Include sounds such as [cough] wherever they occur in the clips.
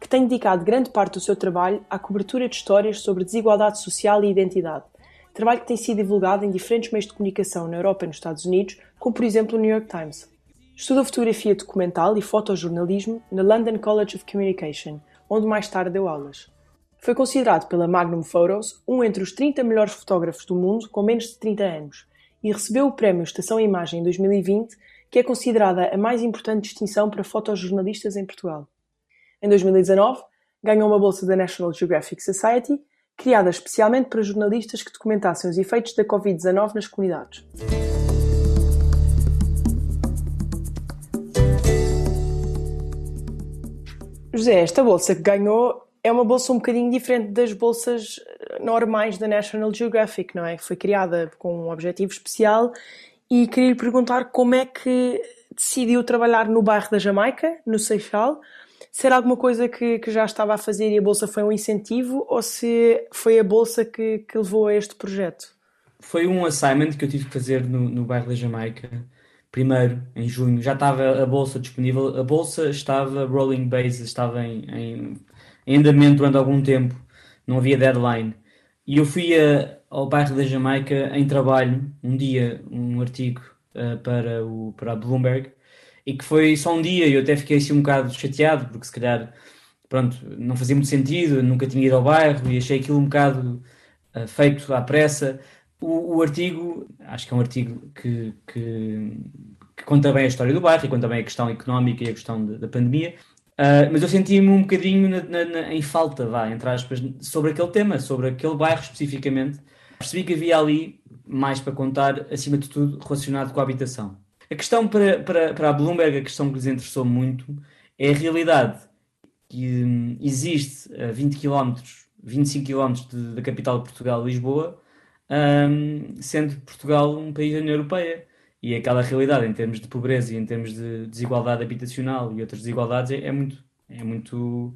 que tem dedicado grande parte do seu trabalho à cobertura de histórias sobre desigualdade social e identidade. Trabalho que tem sido divulgado em diferentes meios de comunicação na Europa e nos Estados Unidos, como por exemplo o New York Times. Estuda fotografia documental e fotojornalismo na London College of Communication, onde mais tarde deu aulas. Foi considerado pela Magnum Photos um entre os 30 melhores fotógrafos do mundo com menos de 30 anos e recebeu o prémio Estação Imagem 2020, que é considerada a mais importante distinção para fotojornalistas em Portugal. Em 2019, ganhou uma bolsa da National Geographic Society, criada especialmente para jornalistas que documentassem os efeitos da Covid-19 nas comunidades. José, esta bolsa que ganhou é uma bolsa um bocadinho diferente das bolsas normais da National Geographic, não é? Foi criada com um objetivo especial e queria lhe perguntar como é que decidiu trabalhar no bairro da Jamaica, no Seixal, se era alguma coisa que, que já estava a fazer e a bolsa foi um incentivo ou se foi a bolsa que, que levou a este projeto? Foi um assignment que eu tive que fazer no, no bairro da Jamaica, primeiro, em junho. Já estava a bolsa disponível, a bolsa estava rolling base, estava em, em, em andamento durante algum tempo, não havia deadline. E eu fui a, ao bairro da Jamaica em trabalho, um dia, um artigo uh, para, o, para a Bloomberg, e que foi só um dia e eu até fiquei assim um bocado chateado, porque se calhar, pronto, não fazia muito sentido, nunca tinha ido ao bairro e achei aquilo um bocado uh, feito à pressa. O, o, artigo, acho que é um artigo que, que, que, conta bem a história do bairro e conta bem a questão económica e a questão de, da pandemia, uh, mas eu senti-me um bocadinho na, na, na, em falta, vá, entre aspas, sobre aquele tema, sobre aquele bairro especificamente. Percebi que havia ali mais para contar, acima de tudo, relacionado com a habitação. A questão para, para, para a Bloomberg, a questão que lhes interessou muito, é a realidade que hum, existe a 20 km, 25 km da capital de Portugal, Lisboa, um, sendo Portugal um país da União Europeia. E aquela realidade em termos de pobreza e em termos de desigualdade habitacional e outras desigualdades é, é muito, é muito,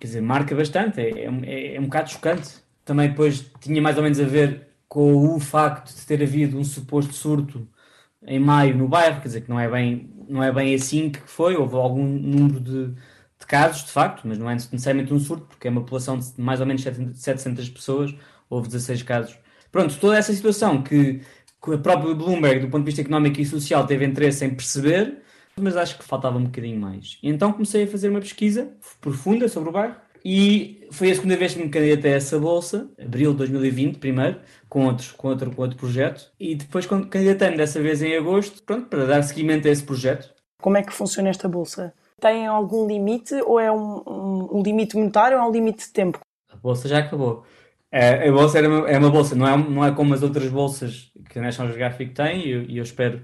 quer dizer, marca bastante, é, é, é um bocado chocante. Também depois tinha mais ou menos a ver com o facto de ter havido um suposto surto em maio no bairro, quer dizer que não é bem, não é bem assim que foi, houve algum número de, de casos, de facto, mas não é necessariamente um surto, porque é uma população de mais ou menos 700 pessoas, houve 16 casos. Pronto, toda essa situação que, que a própria Bloomberg, do ponto de vista económico e social, teve interesse em perceber, mas acho que faltava um bocadinho mais. E então comecei a fazer uma pesquisa profunda sobre o bairro, e foi a segunda vez que me candidatei a essa bolsa, abril de 2020, primeiro, com, outros, com, outro, com outro projeto. E depois candidatei-me dessa vez em agosto, pronto, para dar seguimento a esse projeto. Como é que funciona esta bolsa? Tem algum limite ou é um, um, um limite monetário ou é um limite de tempo? A bolsa já acabou. É, a bolsa era uma, é uma bolsa, não é, não é como as outras bolsas que a National Geographic tem, e eu, eu espero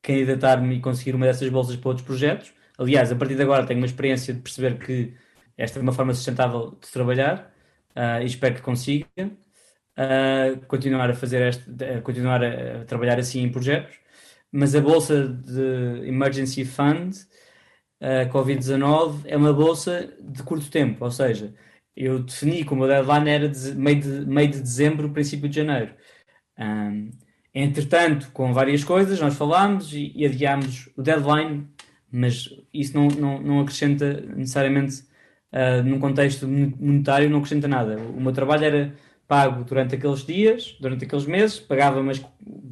candidatar-me e conseguir uma dessas bolsas para outros projetos. Aliás, a partir de agora tenho uma experiência de perceber que esta é uma forma sustentável de trabalhar uh, e espero que consiga uh, continuar a fazer este, continuar a, trabalhar assim em projetos. Mas a bolsa de Emergency Fund uh, Covid-19 é uma bolsa de curto tempo, ou seja, eu defini como a deadline era de meio, de meio de dezembro, princípio de janeiro. Um, entretanto, com várias coisas, nós falámos e, e adiámos o deadline, mas isso não, não, não acrescenta necessariamente uh, num contexto monetário não acrescenta nada. O meu trabalho era pago durante aqueles dias, durante aqueles meses, pagava mas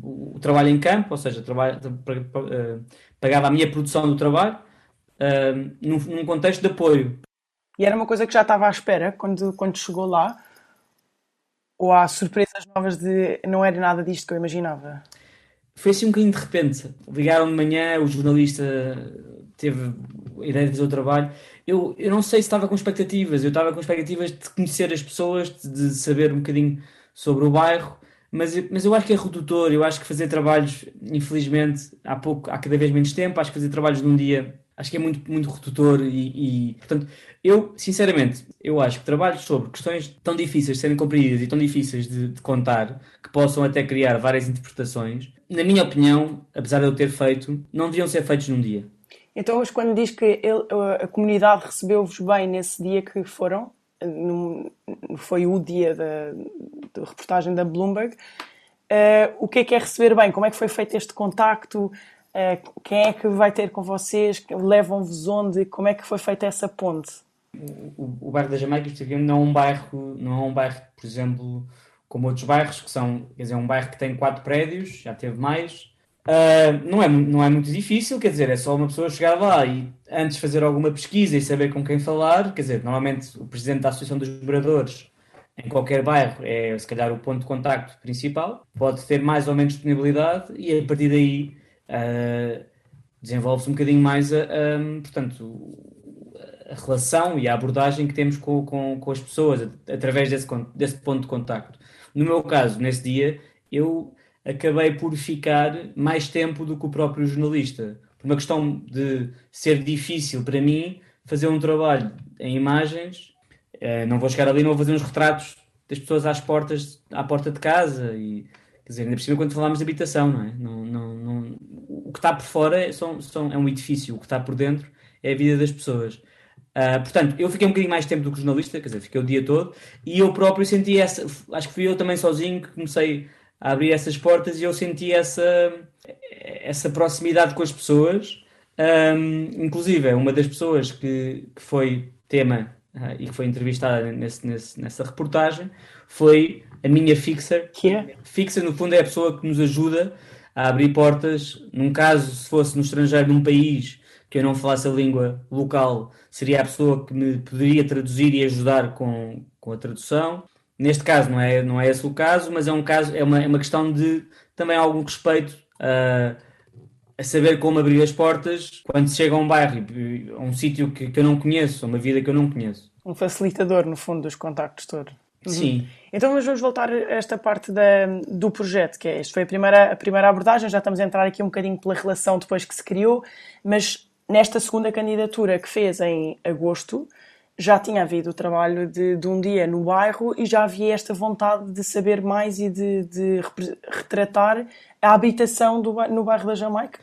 o, trabalho em campo, ou seja, trabalho, uh, pagava a minha produção do trabalho uh, num, num, contexto de apoio. E era uma coisa que já estava à espera quando, quando chegou lá? Ou há surpresas novas de não era nada disto que eu imaginava? Foi assim um bocadinho de repente. Ligaram de manhã, o jornalista teve a ideia de fazer o trabalho. Eu, eu não sei se estava com expectativas, eu estava com expectativas de conhecer as pessoas, de, saber um bocadinho sobre o bairro, mas, mas eu acho que é redutor, eu acho que fazer trabalhos, infelizmente, há pouco, há cada vez menos tempo, acho que fazer trabalhos num dia acho que é muito, muito redutor e, e, portanto, eu, sinceramente, eu acho que trabalhos sobre questões tão difíceis de serem compreendidas e tão difíceis de, de, contar, que possam até criar várias interpretações, na minha opinião, apesar de eu ter feito, não deviam ser feitos num dia. Então, mas quando diz que ele, a comunidade recebeu-vos bem nesse dia que foram, no, foi o dia da, da reportagem da Bloomberg, uh, o que é que é receber bem? Como é que foi feito este contacto? Uh, quem é que vai ter com vocês? Levam-vos onde? Como é que foi feita essa ponte? O, o bairro da Jamaica não é um bairro, não é um bairro, por exemplo, como outros bairros que são, quer dizer, um bairro que tem quatro prédios, já teve mais. Uh, não, é, não é muito difícil, quer dizer, é só uma pessoa chegar lá e antes fazer alguma pesquisa e saber com quem falar. Quer dizer, normalmente o presidente da Associação dos Moradores em qualquer bairro é se calhar o ponto de contacto principal, pode ter mais ou menos disponibilidade e a partir daí uh, desenvolve-se um bocadinho mais a, a, portanto, a relação e a abordagem que temos com, com, com as pessoas através desse, desse ponto de contacto. No meu caso, nesse dia, eu acabei por ficar mais tempo do que o próprio jornalista. Por uma questão de ser difícil para mim fazer um trabalho em imagens, uh, não vou chegar ali não vou fazer uns retratos das pessoas às portas, à porta de casa e quer dizer, ainda por cima quando falamos de habitação, não é? Não, não, não, o que está por fora é, são, são, é um edifício, o que está por dentro é a vida das pessoas. Uh, portanto, eu fiquei um bocadinho mais tempo do que jornalista, quer dizer, fiquei o dia todo, e eu próprio senti essa, acho que fui eu também sozinho que comecei a abrir essas portas e eu senti essa, essa proximidade com as pessoas. Um, inclusive, uma das pessoas que, que foi tema uh, e que foi entrevistada nesse, nesse, nessa reportagem foi a minha fixer. Que é? Fixer, no fundo, é a pessoa que nos ajuda a abrir portas. Num caso, se fosse no estrangeiro, num país que eu não falasse a língua local, seria a pessoa que me poderia traduzir e ajudar com, com a tradução. Neste caso não é, não é esse o caso, mas é um caso, é uma, é uma questão de também algum respeito a, a saber como abrir as portas quando se chega a um bairro, a um sítio que, que eu não conheço, a uma vida que eu não conheço. Um facilitador, no fundo, dos contactos todos. Uhum. Sim. Então, mas vamos voltar a esta parte da, do projeto, que é, isto foi a primeira, a primeira abordagem, já estamos a entrar aqui um bocadinho pela relação depois que se criou, mas nesta segunda candidatura que fez em agosto, já tinha havido o trabalho de, de, um dia no bairro e já havia esta vontade de saber mais e de, de retratar a habitação do, no bairro da Jamaica?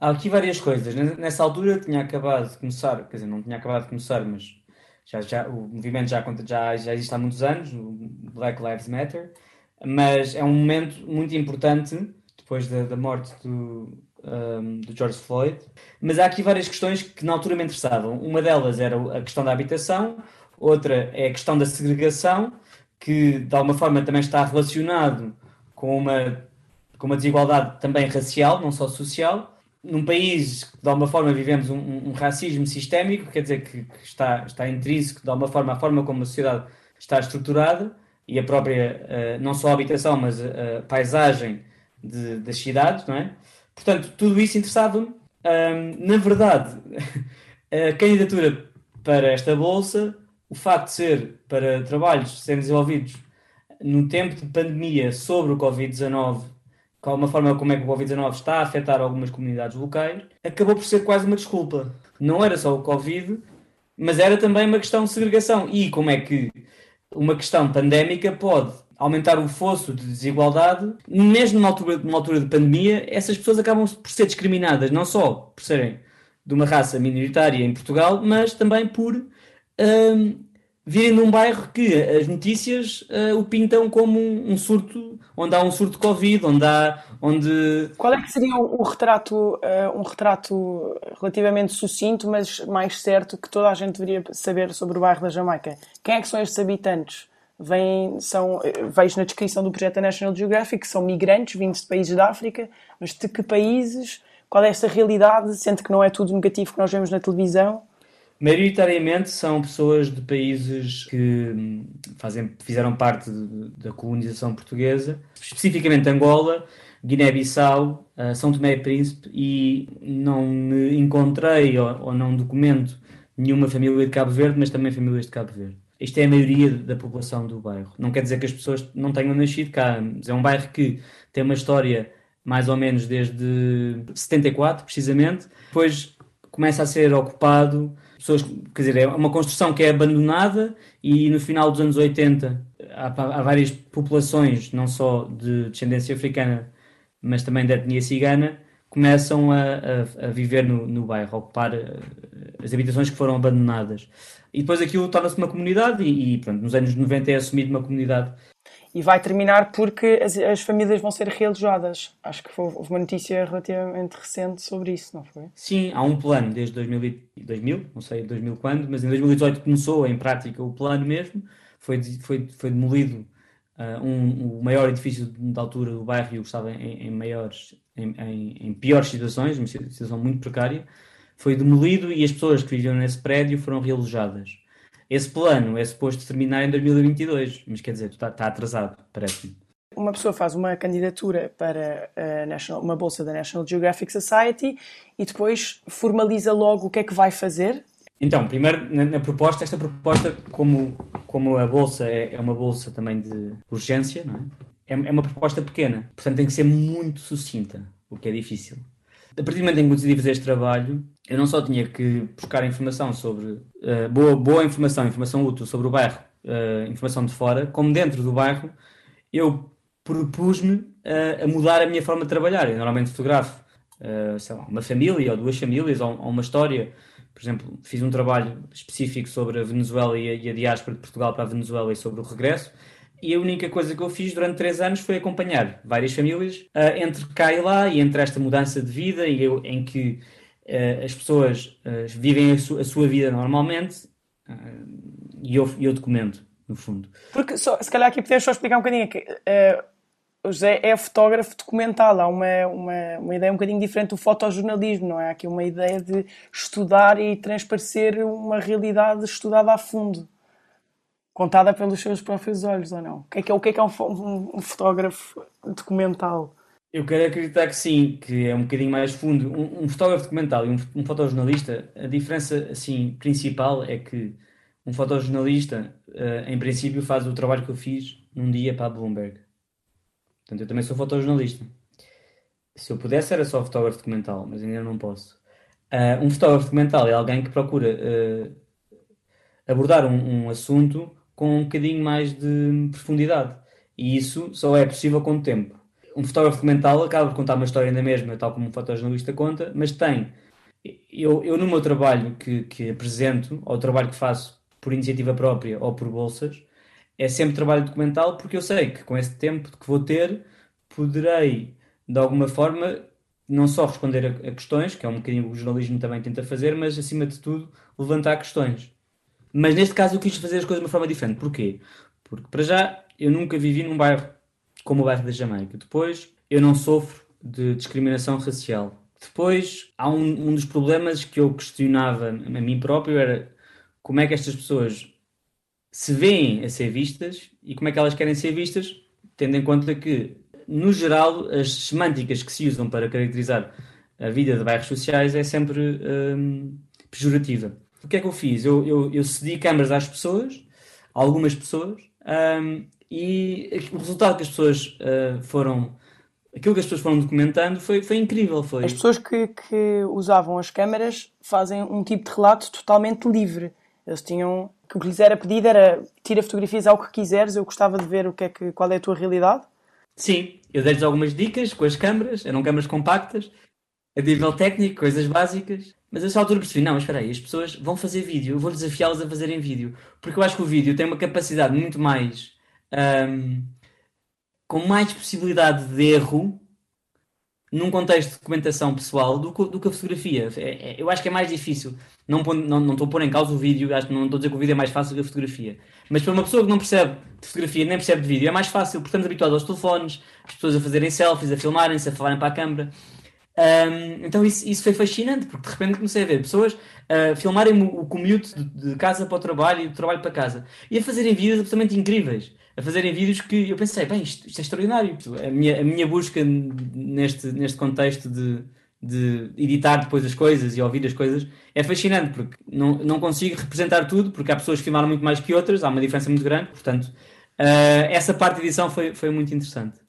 Há aqui várias coisas. Nessa altura tinha acabado de começar, quer dizer, não tinha acabado de começar, mas já, já, o movimento já, já, já existe há muitos anos, o Black Lives Matter, mas é um momento muito importante depois da, da morte do, um, do George Floyd. Mas há aqui várias questões que na altura me interessavam. Uma delas era a questão da habitação, outra é a questão da segregação, que de alguma forma também está relacionado com uma, com uma desigualdade também racial, não só social. Num país que de alguma forma vivemos um, um racismo sistémico, quer dizer que, que, está, está intrínseco de alguma forma a forma como a sociedade está estruturada e a própria, uh, não só a habitação, mas a, a paisagem de, das cidades, não é? Portanto, tudo isso interessava-me. Na verdade, [laughs] a candidatura para esta bolsa, o facto de ser para trabalhos serem desenvolvidos no tempo de pandemia sobre o Covid-19, com uma forma como é que o Covid-19 está a afetar algumas comunidades locais, acabou por ser quase uma desculpa. Não era só o Covid, mas era também uma questão de segregação. E como é que uma questão pandémica pode aumentar o fosso de desigualdade, mesmo numa altura, numa altura de pandemia, essas pessoas acabam por ser discriminadas, não só por serem de uma raça minoritária em Portugal, mas também por um, virem num bairro que as notícias uh, o pintam como um, um, surto, onde há um surto de Covid, onde há. Onde... Qual é que seria um, retrato, uh, um retrato relativamente sucinto, mas mais certo, que toda a gente deveria saber sobre o bairro da Jamaica? Quem é que são estes habitantes? vêm, são, vejo na descrição do projeto da National Geographic que são migrantes vindos de países da África, mas de que países? Qual é esta realidade? Sente que não é tudo negativo que nós vemos na televisão? Maioritariamente são pessoas de países que hum, fazem, fizeram parte de, da colonização portuguesa, especificamente Angola, Guiné-Bissau, uh, São Tomé e Príncipe, e não me encontrei ou, ou não documento nenhuma família de Cabo Verde, mas também famílias de Cabo Verde. Isto é a maioria da população do bairro. Não quer dizer que as pessoas não tenham nascido cá, mas é um bairro que tem uma história mais ou menos desde 74, precisamente. Depois começa a ser ocupado, pessoas, quer dizer, é uma construção que é abandonada e no final dos anos 80 há, há várias populações, não só de descendência africana, mas também da etnia cigana, começam a, a, a viver no, no bairro, ocupar eh, as habitações que foram abandonadas. E depois aquilo torna-se uma comunidade e, e pronto, nos anos 90 é assumido uma comunidade e vai terminar porque as, as, famílias vão ser realojadas. Acho que houve uma notícia relativamente recente sobre isso, não foi? Sim, há um plano desde 2000, 2000 não sei 2000 quando, mas em 2018 começou em prática o plano mesmo. Foi, foi, foi demolido uh, um, o maior edifício de altura do bairro estava em, em maiores, em, em, em, piores situações, uma situação muito precária. Foi demolido e as pessoas que viviam nesse prédio foram realojadas. Esse plano é suposto terminar em 2022, mas quer dizer, está, está atrasado, parece-me. Uma pessoa faz uma candidatura para National, uma bolsa da National Geographic Society e depois formaliza logo o que é que vai fazer? Então, primeiro, na, na proposta, esta proposta, como, como a bolsa é, é, uma bolsa também de urgência, não é? é? É uma proposta pequena, portanto tem que ser muito sucinta, o que é difícil. A partir do momento em que decidi fazer este trabalho, eu não só tinha que buscar informação sobre uh, boa, boa informação, informação útil sobre o bairro, uh, informação de fora, como dentro do bairro, eu propus-me uh, a mudar a minha forma de trabalhar. Eu normalmente fotografo lá, uma família ou duas famílias ou, ou, uma história. Por exemplo, fiz um trabalho específico sobre a Venezuela e a, e a diáspora de Portugal para a Venezuela e sobre o regresso e a única coisa que eu fiz durante três anos foi acompanhar várias famílias uh, entre cá e lá e entre esta mudança de vida e eu, em que uh, as pessoas uh, vivem a, su a, sua vida normalmente e eu, eu documento, no fundo. Porque, só, se calhar aqui podemos só explicar um bocadinho que o José é fotógrafo documental, há uma, uma, uma ideia um bocadinho diferente do fotojornalismo, não é? Há aqui uma ideia de estudar e transparecer uma realidade estudada a fundo contada pelos seus próprios olhos, ou não? O que é que é, o que é, que é um, um, um, fotógrafo documental? Eu quero acreditar que sim, que é um bocadinho mais fundo. Um, um fotógrafo documental e um, um fotojornalista, a diferença assim, principal é que um fotojornalista, uh, em princípio, faz o trabalho que eu fiz num dia para a Bloomberg. Portanto, eu também sou fotojornalista. Se eu pudesse, era só fotógrafo documental, mas ainda não posso. Uh, um fotógrafo documental é alguém que procura uh, abordar um, um assunto com um bocadinho mais de profundidade. E isso só é possível com o tempo. Um fotógrafo documental acaba por contar uma história na mesma, tal como um fotojornalista conta, mas tem. Eu, eu no meu trabalho que, que apresento, ou o trabalho que faço por iniciativa própria ou por bolsas, é sempre trabalho documental porque eu sei que com esse tempo que vou ter, poderei, de alguma forma, não só responder a, a questões, que é um bocadinho o jornalismo também tenta fazer, mas acima de tudo levantar questões. Mas neste caso eu quis fazer as coisas de uma forma diferente. Porquê? Porque para já eu nunca vivi num bairro como o bairro da Jamaica. Depois eu não sofro de discriminação racial. Depois há um, um dos problemas que eu questionava a mim próprio era como é que estas pessoas se veem a ser vistas e como é que elas querem ser vistas, tendo em conta que, no geral, as semânticas que se usam para caracterizar a vida de bairros sociais é sempre hum, pejorativa o que é que eu fiz? Eu, eu, eu cedi câmaras às pessoas, algumas pessoas, um, e o resultado que as pessoas uh, foram. Aquilo que as pessoas foram documentando foi, foi incrível. Foi... As pessoas que, que usavam as câmaras fazem um tipo de relato totalmente livre. Eles tinham. O que lhes era pedido era tira fotografias ao que quiseres, eu gostava de ver o que é que, qual é a tua realidade. Sim, eu dei-lhes algumas dicas com as câmaras, eram câmaras compactas, a nível técnico, coisas básicas. Mas essa altura percebi, não, mas espera aí, as pessoas vão fazer vídeo, eu vou desafiá-las a fazerem vídeo. Porque eu acho que o vídeo tem uma capacidade muito mais. Um, com mais possibilidade de erro num contexto de documentação pessoal do que, do que a fotografia. É, é, eu acho que é mais difícil. Não, não, não estou a pôr em causa o vídeo, acho não estou a dizer que o vídeo é mais fácil que a fotografia. Mas para uma pessoa que não percebe de fotografia nem percebe de vídeo, é mais fácil, porque estamos habituados aos telefones, as pessoas a fazerem selfies, a filmarem-se, a falarem para a câmera. Um, então isso, isso foi fascinante, porque de repente comecei a ver pessoas a filmarem o, commute de, de, casa para o trabalho e do trabalho para casa e a fazerem vídeos absolutamente incríveis. A fazerem vídeos que eu pensei, bem, isto, isto é extraordinário. A minha, a minha busca neste, neste contexto de, de editar depois as coisas e ouvir as coisas é fascinante, porque não, não consigo representar tudo, porque há pessoas que filmaram muito mais que outras, há uma diferença muito grande, portanto, uh, essa parte de edição foi, foi muito interessante.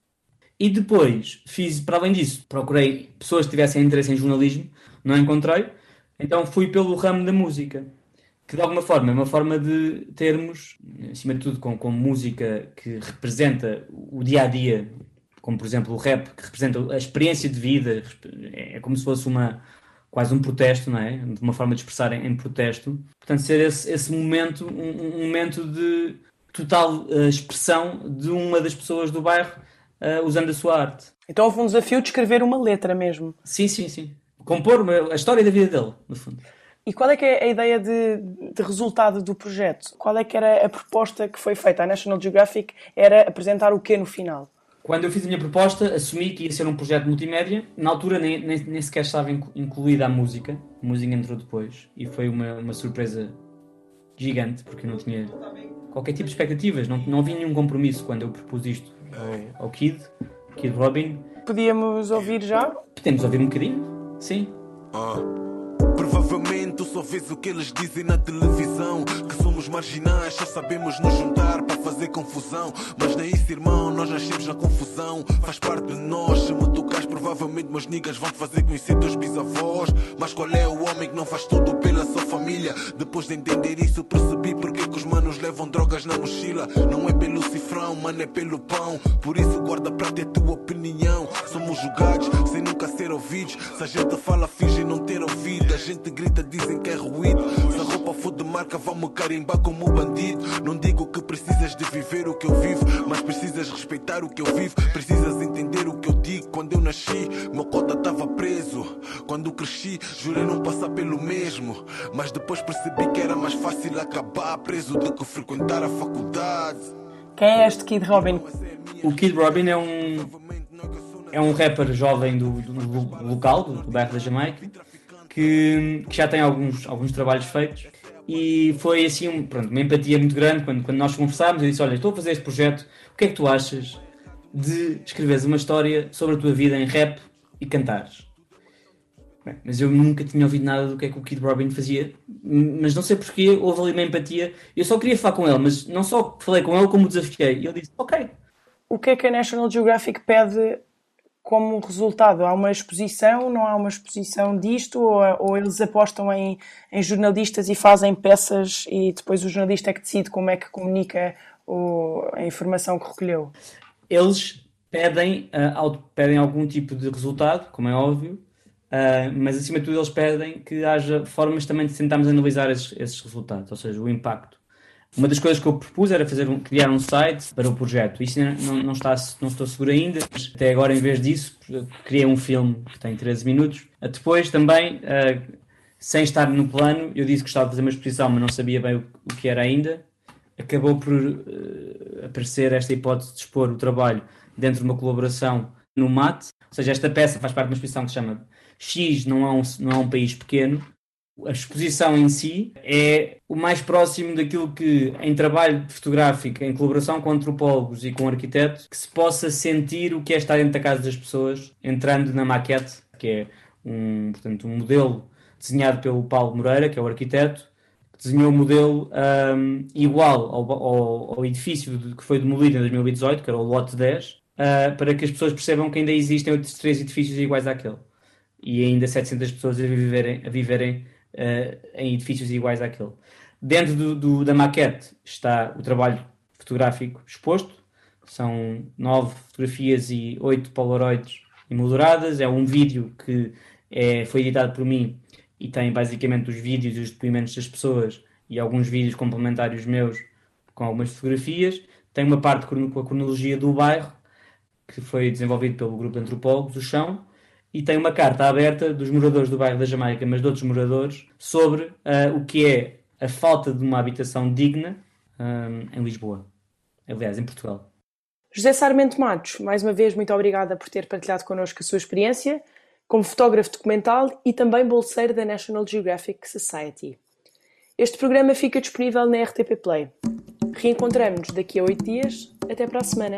E depois fiz, para além disso, procurei pessoas que tivessem interesse em jornalismo, não encontrei. Então fui pelo ramo da música, que de alguma forma é uma forma de termos, acima de tudo, com, com música que representa o dia a dia, como por exemplo o rap, que representa a experiência de vida, é como se fosse uma quase um protesto, não é? De uma forma de expressar em, em protesto. Portanto, ser esse, esse momento, um, um momento de total uh, expressão de uma das pessoas do bairro uh, usando a sua arte. Então houve um desafio de escrever uma letra mesmo. Sim, sim, sim. Compor a história da vida dele, no fundo. E qual é que é a ideia de, de, resultado do projeto? Qual é que era a proposta que foi feita? A National Geographic era apresentar o quê no final? Quando eu fiz a minha proposta, assumi que ia ser um projeto multimédia. Na altura nem, nem, nem sequer estava incluída a música. A música entrou depois. E foi uma, uma surpresa gigante, porque eu não tinha qualquer tipo de expectativas. Não, não havia nenhum compromisso quando eu propus isto ao, ao Kid, Kid Robin. Podíamos ouvir já? Podemos ouvir um bocadinho, sim. Uh. Provavelmente tu só vês o que eles dizem na televisão. Que somos marginais, só sabemos nos juntar para fazer confusão. Mas nem isso, irmão, nós nascemos na confusão. Faz parte de nós. Se me tocas, provavelmente meus niggas vão fazer conhecer teus bisavós. Mas qual é o homem que não faz tudo pela sua família? Depois de entender isso, percebi porque que os manos levam drogas na mochila. Não é pelo cifrão, mano, é pelo pão. Por isso, guarda para ter tua opinião. Somos julgados sem nunca ser ouvidos. Se a gente fala, finge não ter ouvido. A gente grita, dizem que é ruído. Se a roupa for de marca, vão-me carimbar como bandido. Não digo que precisas de viver o que eu vivo, mas precisas respeitar o que eu vivo. Precisas entender o que eu digo. Quando eu nasci, meu cota estava preso. Quando cresci, jurei não passar pelo mesmo. Mas depois percebi que era mais fácil acabar preso do que frequentar a faculdade. Quem é este Kid Robin? O Kid Robin é um é um rapper jovem do, do, do local, do, do bairro da Jamaica, que, que, já tem alguns, alguns trabalhos feitos. E foi assim um, pronto, uma empatia muito grande quando, quando nós conversámos. Eu disse: Olha, estou a fazer este projeto, o que é que tu achas de escreveres uma história sobre a tua vida em rap e cantares? Bem, mas eu nunca tinha ouvido nada do que é que o Kid Robin fazia, mas não sei porque houve ali uma empatia. Eu só queria falar com ele, mas não só falei com ele, como o desafiei. E ele disse: Ok. O que é que a National Geographic pede como resultado? Há uma exposição, não há uma exposição disto, ou, ou eles apostam em, em, jornalistas e fazem peças e depois o jornalista é que decide como é que comunica o, a informação que recolheu? Eles pedem, uh, pedem algum tipo de resultado, como é óbvio, uh, mas acima de tudo eles pedem que haja formas também de tentarmos analisar esses, esses resultados, ou seja, o impacto. Uma das coisas que eu propus era fazer um, criar um site para o projeto. Isso não, não, está, não estou seguro ainda, até agora, em vez disso, criei um filme que tem 13 minutos. Depois também, uh, sem estar no plano, eu disse que gostava de fazer uma exposição, mas não sabia bem o, o que era ainda. Acabou por uh, aparecer esta hipótese de expor o trabalho dentro de uma colaboração no MAT. Ou seja, esta peça faz parte de uma exposição que se chama X não é um, não é um país pequeno, a exposição em si é o mais próximo daquilo que, em trabalho fotográfico, em colaboração com antropólogos e com arquitetos, que se possa sentir o que é estar dentro da casa das pessoas, entrando na maquete, que é um, portanto, um modelo desenhado pelo Paulo Moreira, que é o arquiteto, que desenhou um modelo um, igual ao, ao, ao, edifício que foi demolido em 2018, que era o lote 10, uh, ah, para que as pessoas percebam que ainda existem outros três edifícios iguais àquele. E ainda 700 pessoas a viverem, a viverem em edifícios iguais àquele. Dentro do, do, da maquete está o trabalho fotográfico exposto, são nove fotografias e oito polaroids emolduradas, é um vídeo que é, foi editado por mim e tem basicamente os vídeos e os depoimentos das pessoas e alguns vídeos complementários meus com algumas fotografias. Tem uma parte com a cronologia do bairro, que foi desenvolvido pelo grupo de antropólogos, o Chão, e tem uma carta aberta dos moradores do bairro da Jamaica, mas de outros moradores, sobre uh, o que é a falta de uma habitação digna um, em Lisboa. Aliás, em Portugal. José Sarmento Matos, mais uma vez, muito obrigada por ter partilhado connosco a sua experiência como fotógrafo documental e também bolseiro da National Geographic Society. Este programa fica disponível na RTP Play. Reencontramos-nos daqui a oito dias. Até para a semana.